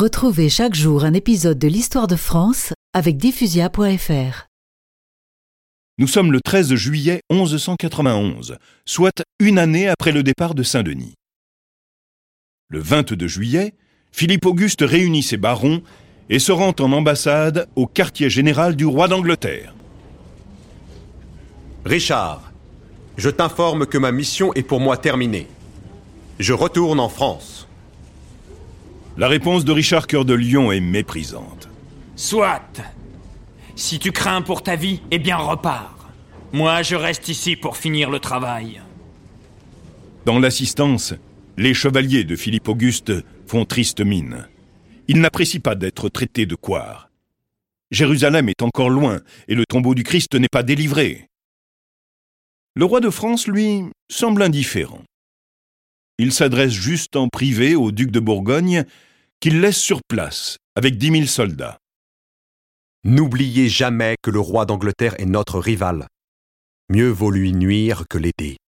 Retrouvez chaque jour un épisode de l'histoire de France avec diffusia.fr. Nous sommes le 13 juillet 1191, soit une année après le départ de Saint-Denis. Le 22 juillet, Philippe Auguste réunit ses barons et se rend en ambassade au quartier général du roi d'Angleterre. Richard, je t'informe que ma mission est pour moi terminée. Je retourne en France. La réponse de Richard Cœur de Lion est méprisante. Soit. Si tu crains pour ta vie, eh bien repars. Moi, je reste ici pour finir le travail. Dans l'assistance, les chevaliers de Philippe Auguste font triste mine. Ils n'apprécient pas d'être traités de couards. Jérusalem est encore loin et le tombeau du Christ n'est pas délivré. Le roi de France, lui, semble indifférent. Il s'adresse juste en privé au duc de Bourgogne qu'il laisse sur place avec dix mille soldats. N'oubliez jamais que le roi d'Angleterre est notre rival. Mieux vaut lui nuire que l'aider.